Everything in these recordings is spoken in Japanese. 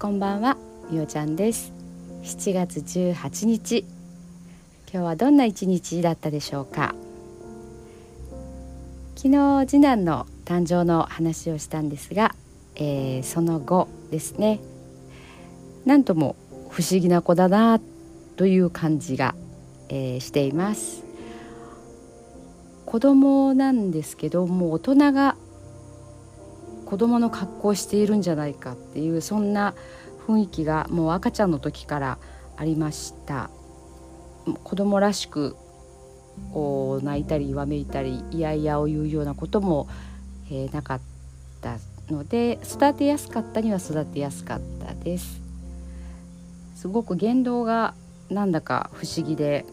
こんばんはみおちゃんです。7月18日。今日はどんな一日だったでしょうか？昨日次男の誕生の話をしたんですが、えー、その後ですね。なんとも不思議な子だなという感じが、えー、しています。子供なんですけども大人が子供の格好をしているんじゃないかっていうそんな雰囲気がもう赤ちゃんの時からありました。子供らしく泣いたりわめいたりいやいやを言うようなことも、えー、なかったので育てやすかったには育てやすかったです。すごく言動がなんだか不思議で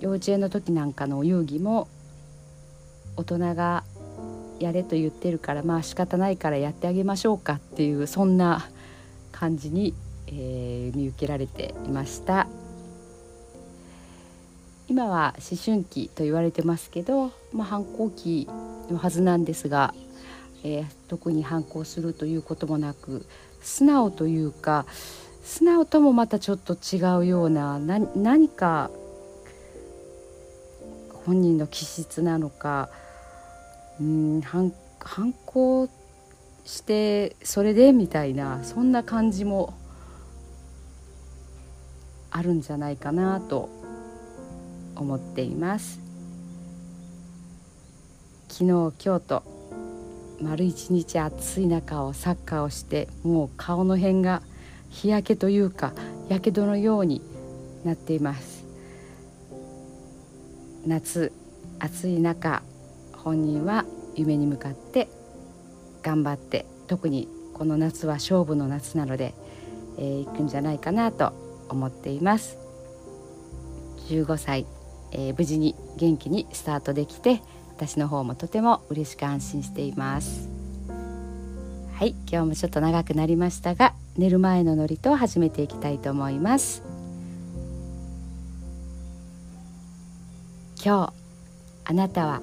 幼稚園の時なんかの遊戯も大人がやれと言ってるからまあ仕方ないからやってあげましょうかっていうそんな感じに、えー、見受けられていました。今は思春期と言われてますけど、まあ、反抗期のはずなんですが、えー、特に反抗するということもなく素直というか素直ともまたちょっと違うような何か本人の気質なのかうん反反抗してそれでみたいなそんな感じもあるんじゃないかなと思っています。昨日今日と丸一日暑い中をサッカーをしてもう顔の辺が日焼けというかやけどのようになっています。夏暑い中本人は夢に向かって頑張って特にこの夏は勝負の夏なので、えー、行くんじゃないかなと思っています。15歳、えー、無事に元気にスタートできて私の方もとても嬉しく安心しています。はい今日もちょっと長くなりましたが寝る前の祝詞を始めていきたいと思います。今日あなたは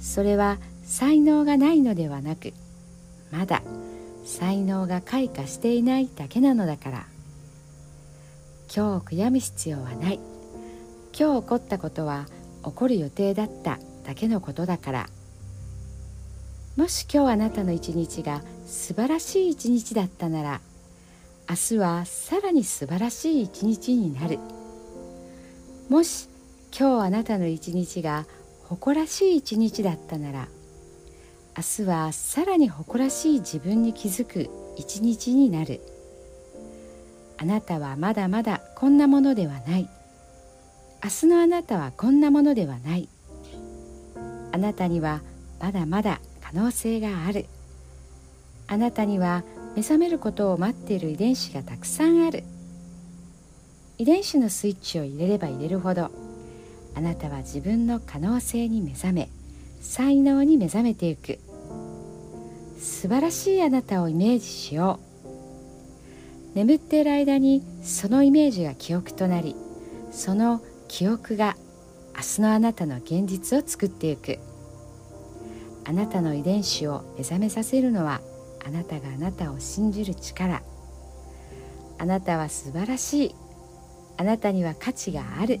それは才能がないのではなくまだ才能が開花していないだけなのだから。今日悔やむ必要はない。今日起こったことは起こる予定だっただけのことだから。もし今日あなたの一日が素晴らしい一日だったなら明日はさらに素晴らしい一日になる。もし今日あなたの一日が誇らしい一日だったなら明日はさらに誇らしい自分に気づく一日になる。あなたはまだまだこんなものではない。明日のあなたはこんなものではない。あなたにはまだまだ可能性がある。あなたには目覚めることを待っている遺伝子がたくさんある。遺伝子のスイッチを入れれば入れるほどあなたは自分の可能性に目覚め才能に目覚めていく。素晴らしいあなたをイメージしよう。眠っている間にそのイメージが記憶となりその記憶が明日のあなたの現実を作っていく。あなたの遺伝子を目覚めさせるのはあなたがあなたを信じる力。あなたは素晴らしい。あなたには価値がある。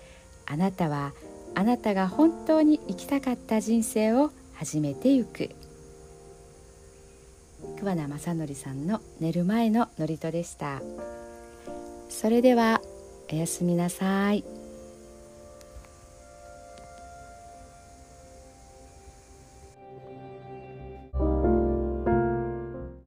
あなたはあなたが本当に生きたかった人生を始めてゆく桑名正則さんの寝る前の祝詞でしたそれではおやすみなさい。